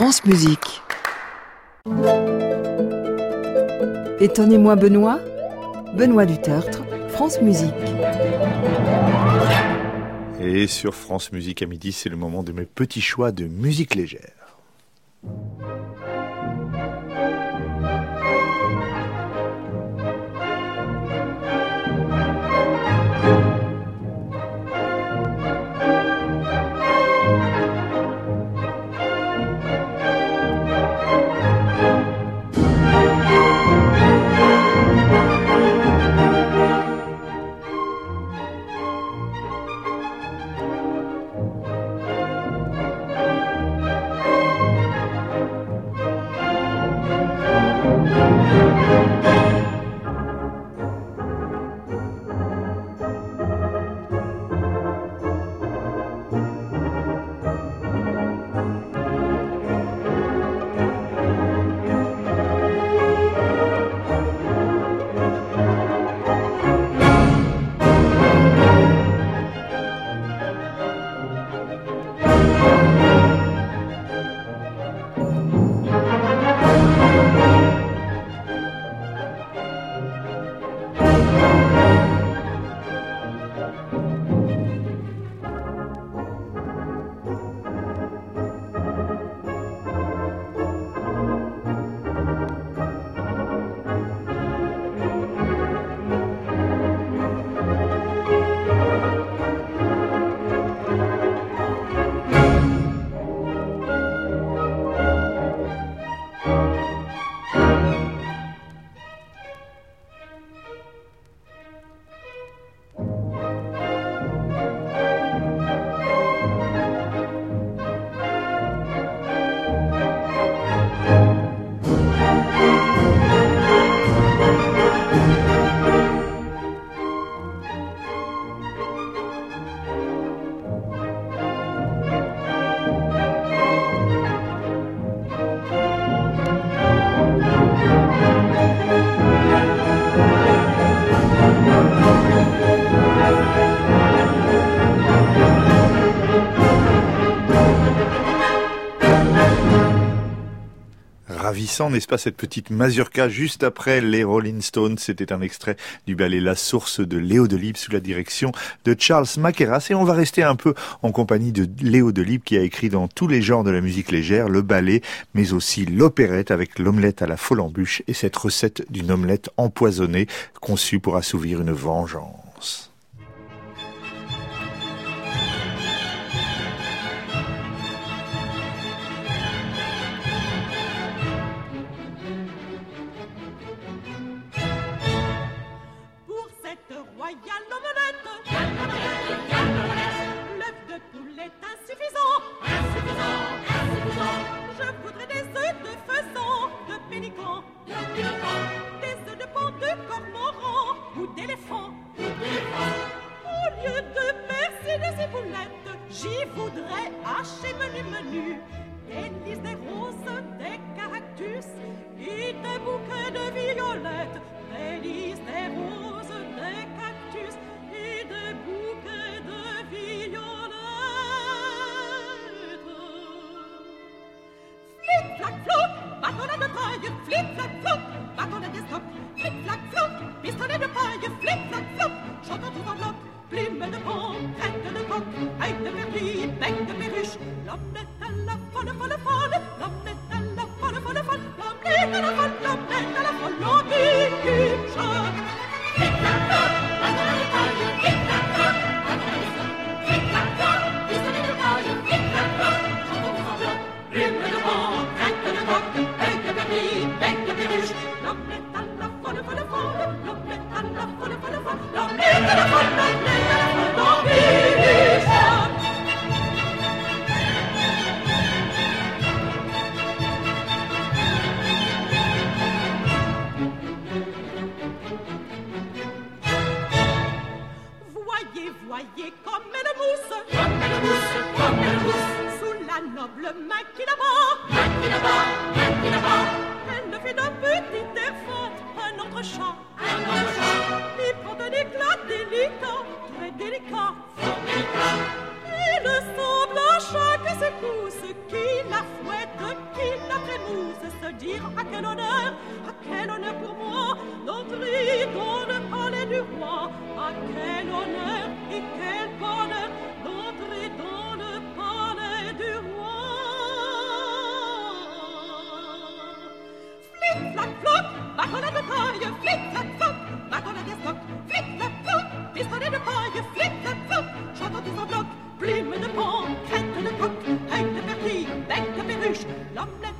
France Musique. Étonnez-moi Benoît, Benoît Dutertre, France Musique. Et sur France Musique à midi, c'est le moment de mes petits choix de musique légère. N'est-ce pas, cette petite mazurka juste après les Rolling Stones? C'était un extrait du ballet La Source de Léo Delibes sous la direction de Charles Maqueras. Et on va rester un peu en compagnie de Léo Delibes qui a écrit dans tous les genres de la musique légère, le ballet, mais aussi l'opérette avec l'omelette à la folle embûche et cette recette d'une omelette empoisonnée conçue pour assouvir une vengeance. you flip, flop, flop, back on the desktop. Flip, flop, flop, fist on every pie, you diable Maquinaba Maquinaba Maquinaba Elle ne fait d'un petit air un autre chant. Un autre chant. Il prend un éclat délicat Très délicat. Il semble à chaque secousse Qui la fouette, qui la trémousse. Se dire à quel honneur, à quel honneur pour moi D'entrer dans le palais du roi. À quel honneur et quel bonheur D'entrer dans flop, flop, back on the fire, flick, flop, flop, back on the stock, flick, flop, flop, piston in the fire, flick, flop, flop, shot out the block, blim in the pond, cat in the cock, hang the partie, bang the perruche, l'homme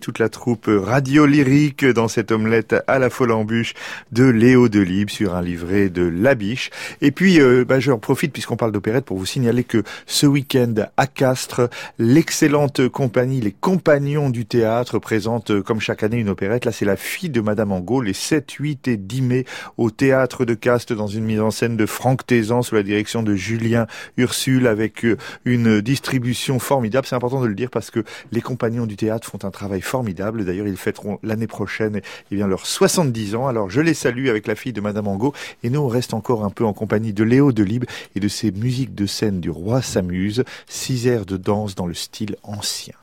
toute la troupe radio lyrique dans cette omelette à la folle embûche de Léo Delibes sur un livret de Labiche. Et puis, euh, bah, j'en profite puisqu'on parle d'opérette pour vous signaler que ce week-end à Castres, l'excellente compagnie, les Compagnons du théâtre présentent euh, comme chaque année une opérette. Là, c'est la fille de Madame Angot, les 7, 8 et 10 mai au théâtre de Castres dans une mise en scène de Franck Tézan sous la direction de Julien Ursule avec euh, une distribution formidable. C'est important de le dire parce que les Compagnons du théâtre font un travail formidable. D'ailleurs, ils fêteront l'année prochaine eh bien, leurs 70 ans. Alors, je les salue avec la fille de Madame Angot. Et nous, on reste encore un peu en compagnie de Léo Delibes et de ses musiques de scène du roi s'amuse. Six airs de danse dans le style ancien.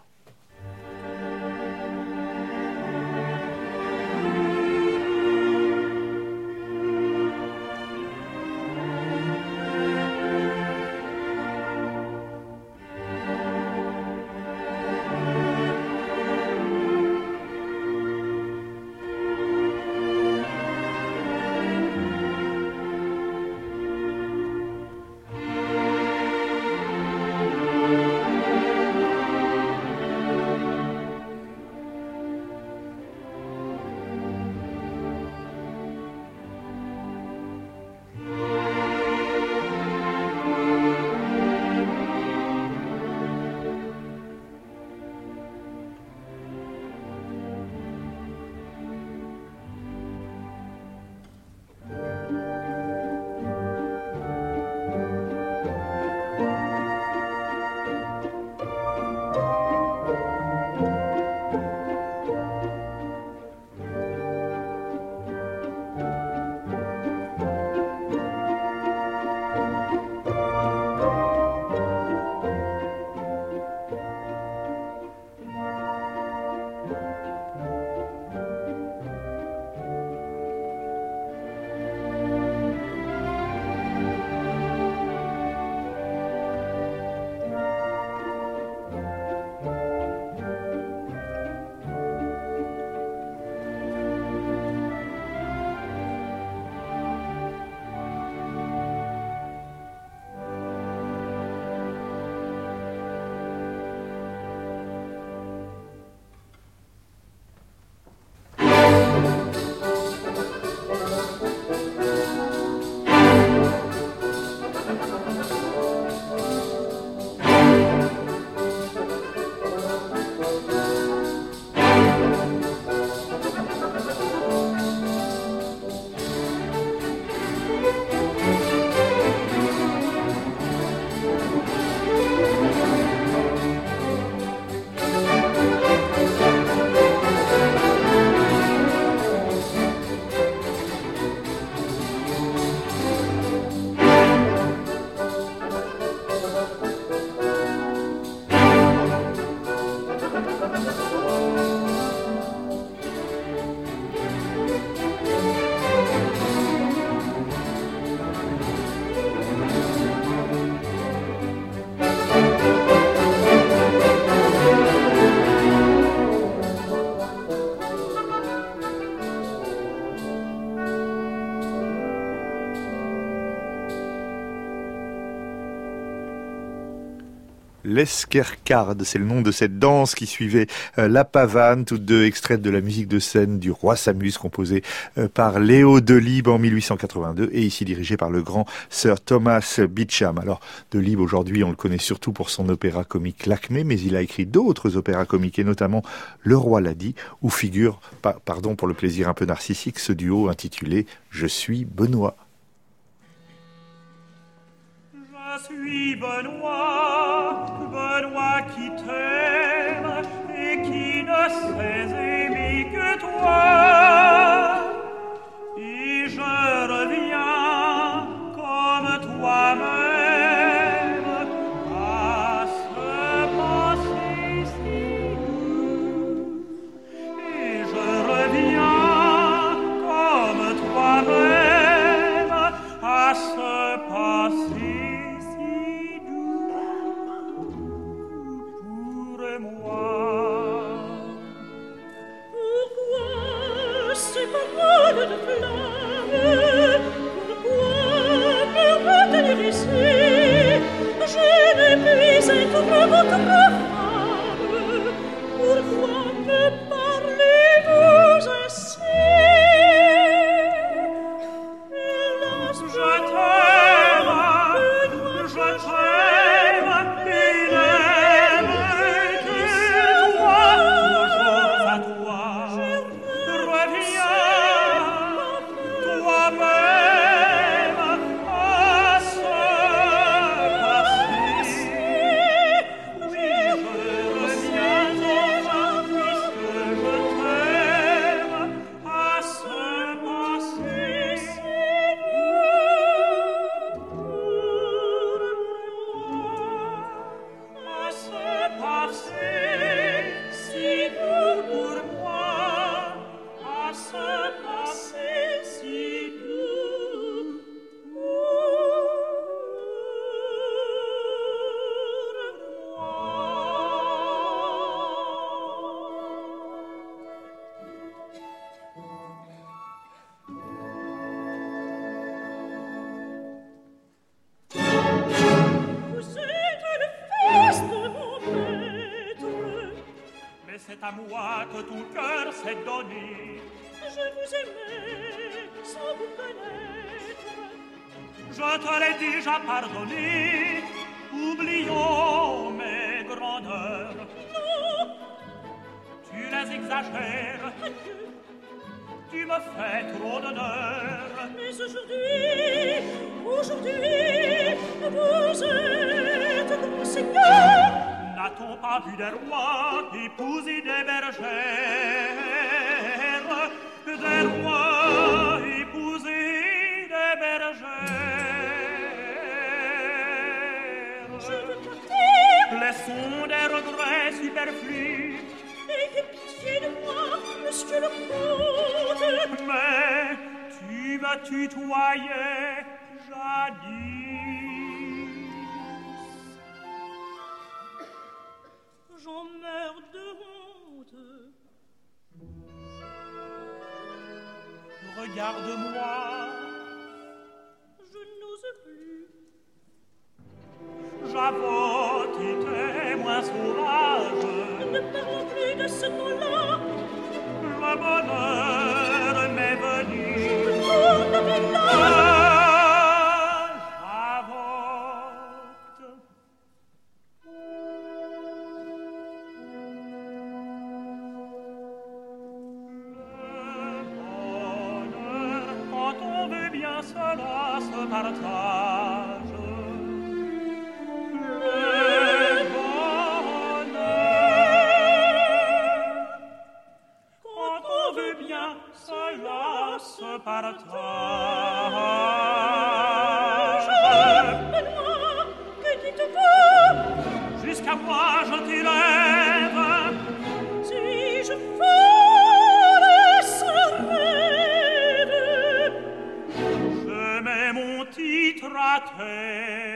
L'Esquercarde, c'est le nom de cette danse qui suivait euh, La Pavane, toutes deux extraites de la musique de scène du Roi Samus, composée euh, par Léo Delibes en 1882 et ici dirigée par le grand Sir Thomas Beecham. Alors, Delibes, aujourd'hui, on le connaît surtout pour son opéra comique L'Acmé, mais il a écrit d'autres opéras comiques et notamment Le Roi l'a dit, où figure, pardon pour le plaisir un peu narcissique, ce duo intitulé Je suis Benoît. Je suis Benoît, Benoît qui t'aime et qui ne sait à moi que ton cœur s'est donné. Je vous aimais sans vous connaître. Je te l'ai déjà pardonné. Oublions mes grandeurs. Non, Tu les exagères. adieu. Tu me fais trop d'honneur. Mais aujourd'hui, aujourd'hui, vous êtes grand seigneur. N'a-t-on pas vu des rois épouser des bergères Des rois épouser des Je bergères veux partir. Laissons des regrets superflus Ayez pitié de moi, monsieur le comte. Mais tu me tutoyais Regarde-moi partage. Charme-moi, que dites-vous Jusqu'à moi je t'élève. Si je fais ce rêve, je mets mon titre à.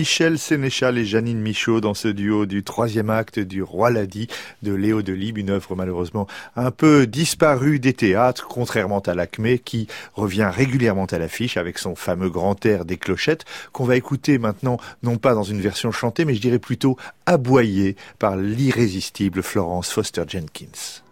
Michel Sénéchal et Janine Michaud dans ce duo du troisième acte du Roi Ladi de Léo Delibes, une œuvre malheureusement un peu disparue des théâtres, contrairement à l'Acmé qui revient régulièrement à l'affiche avec son fameux grand air des clochettes qu'on va écouter maintenant, non pas dans une version chantée, mais je dirais plutôt aboyée par l'irrésistible Florence Foster Jenkins.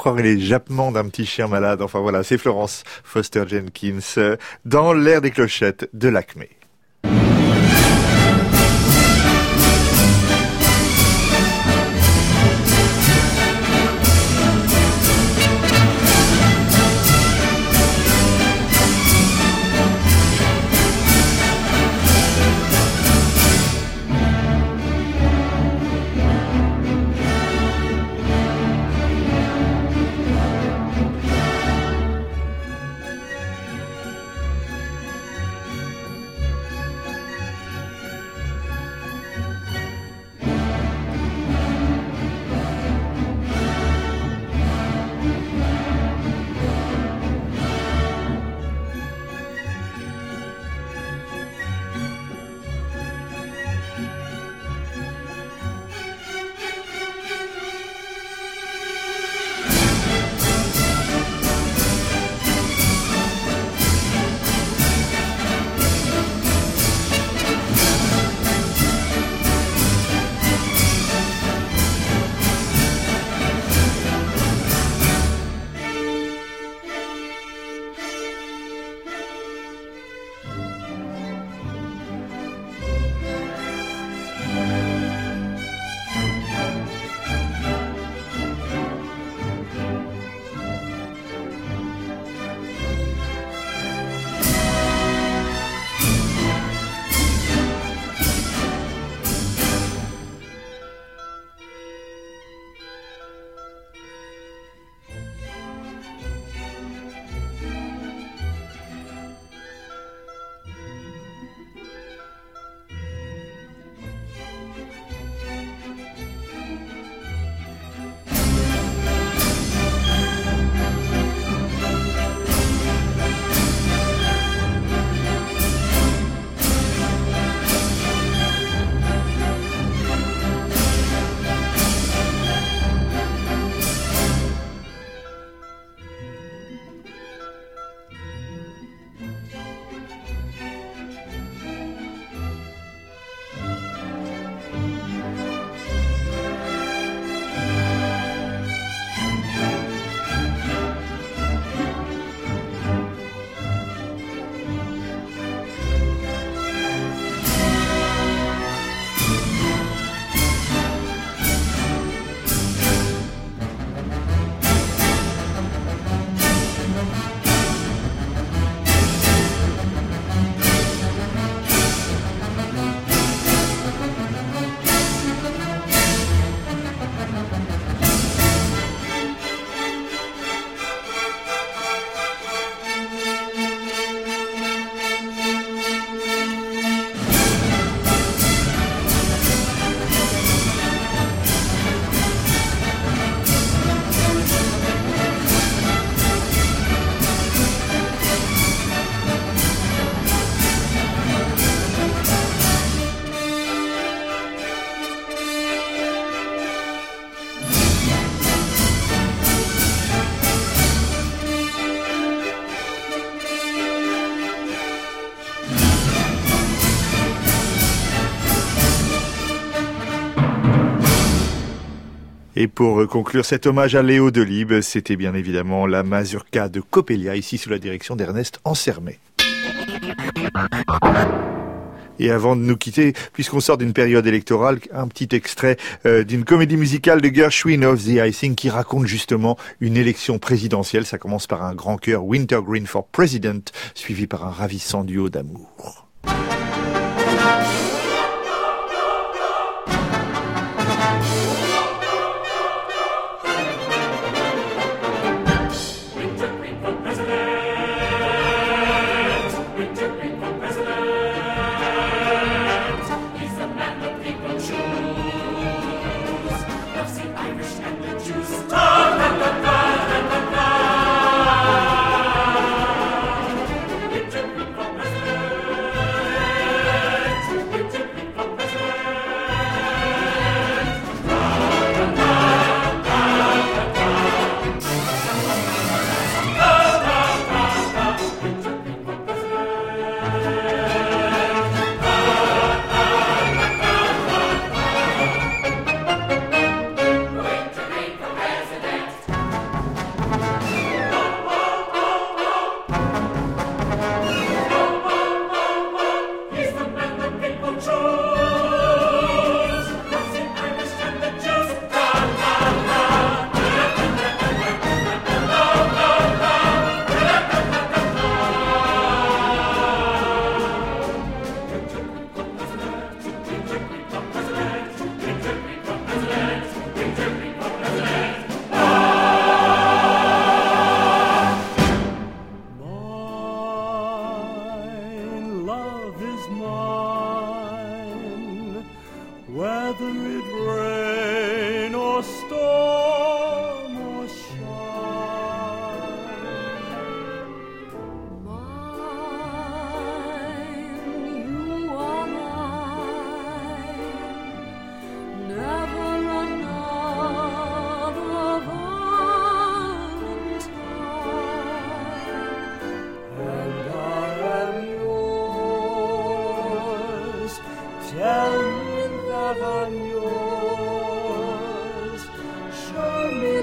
On croirait les jappements d'un petit chien malade. Enfin voilà, c'est Florence Foster Jenkins euh, dans l'air des clochettes de l'Acmé. Et pour conclure cet hommage à Léo Delibes, c'était bien évidemment la mazurka de Coppelia, ici sous la direction d'Ernest Ansermet. Et avant de nous quitter, puisqu'on sort d'une période électorale, un petit extrait euh, d'une comédie musicale de Gershwin of the Icing qui raconte justement une élection présidentielle. Ça commence par un grand chœur Wintergreen for President, suivi par un ravissant duo d'amour.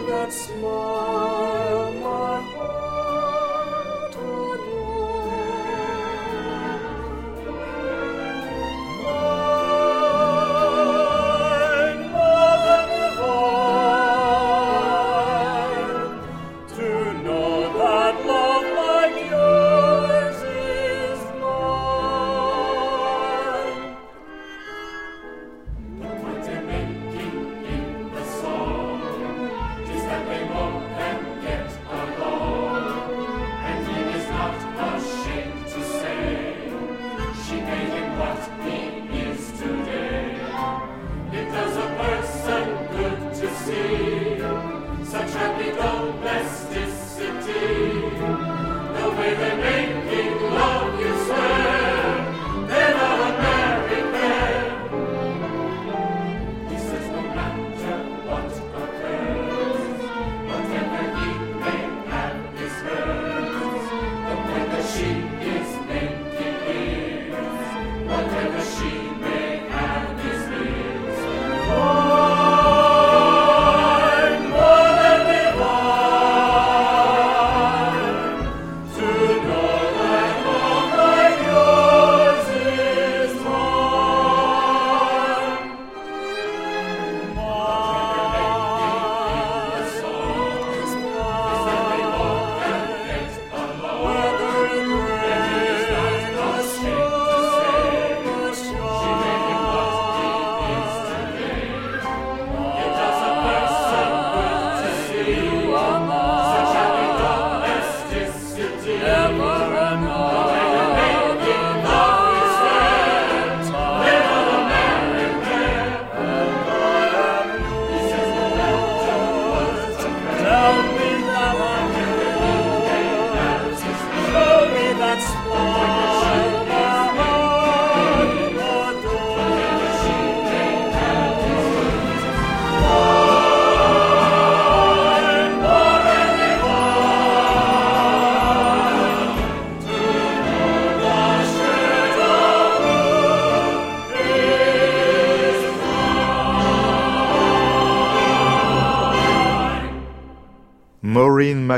that smile.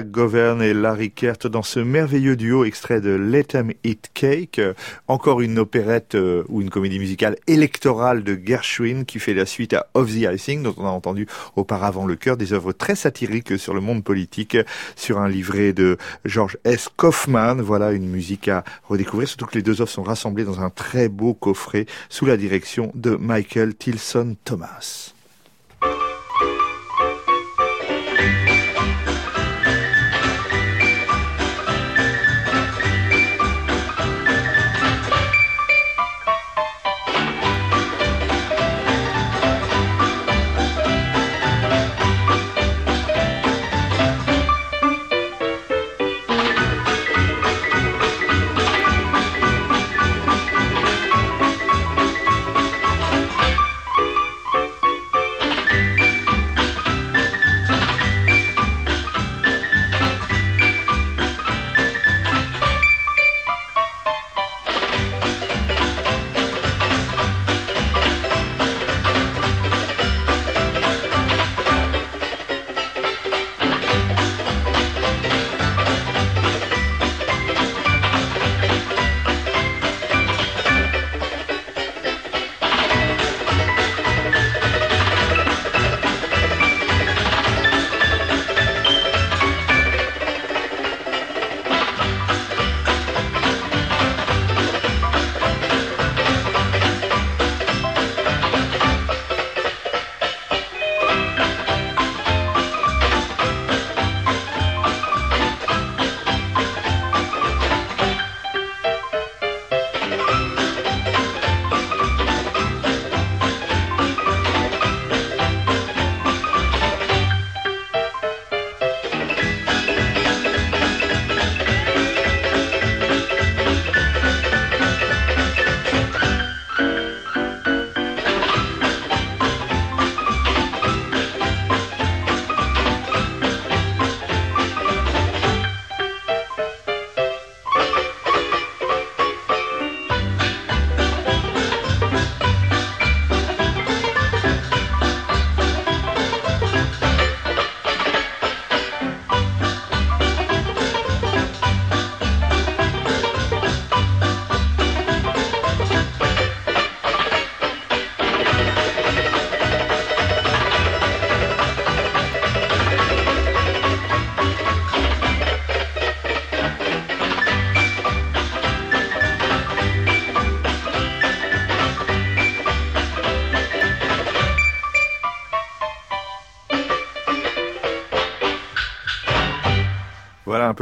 McGovern et Larry Kert dans ce merveilleux duo extrait de Let 'em Eat Cake, encore une opérette euh, ou une comédie musicale électorale de Gershwin qui fait la suite à Of the Icing dont on a entendu auparavant le cœur, des œuvres très satiriques sur le monde politique, sur un livret de George S. Kaufman. Voilà une musique à redécouvrir, surtout que les deux œuvres sont rassemblées dans un très beau coffret sous la direction de Michael Tilson Thomas.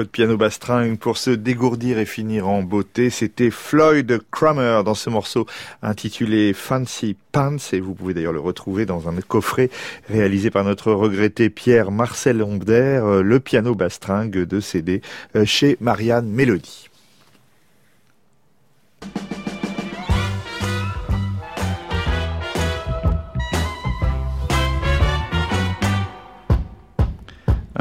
De piano bastringue pour se dégourdir et finir en beauté. C'était Floyd Kramer dans ce morceau intitulé Fancy Pants et vous pouvez d'ailleurs le retrouver dans un coffret réalisé par notre regretté Pierre Marcel Ombder, euh, le piano bastringue de CD euh, chez Marianne Mélodie.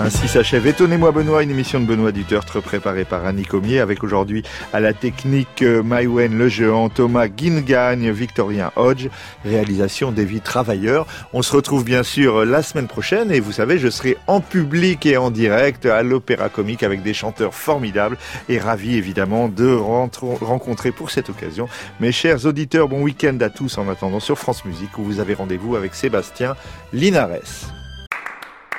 Ainsi s'achève Étonnez-moi Benoît, une émission de Benoît Dutertre préparée par Annie Comier avec aujourd'hui à la technique euh, Maïwen Le Géant, Thomas Guingagne, Victorien Hodge, réalisation des vies travailleurs. On se retrouve bien sûr la semaine prochaine et vous savez, je serai en public et en direct à l'Opéra Comique avec des chanteurs formidables et ravi évidemment de rencontrer pour cette occasion mes chers auditeurs. Bon week-end à tous en attendant sur France Musique où vous avez rendez-vous avec Sébastien Linares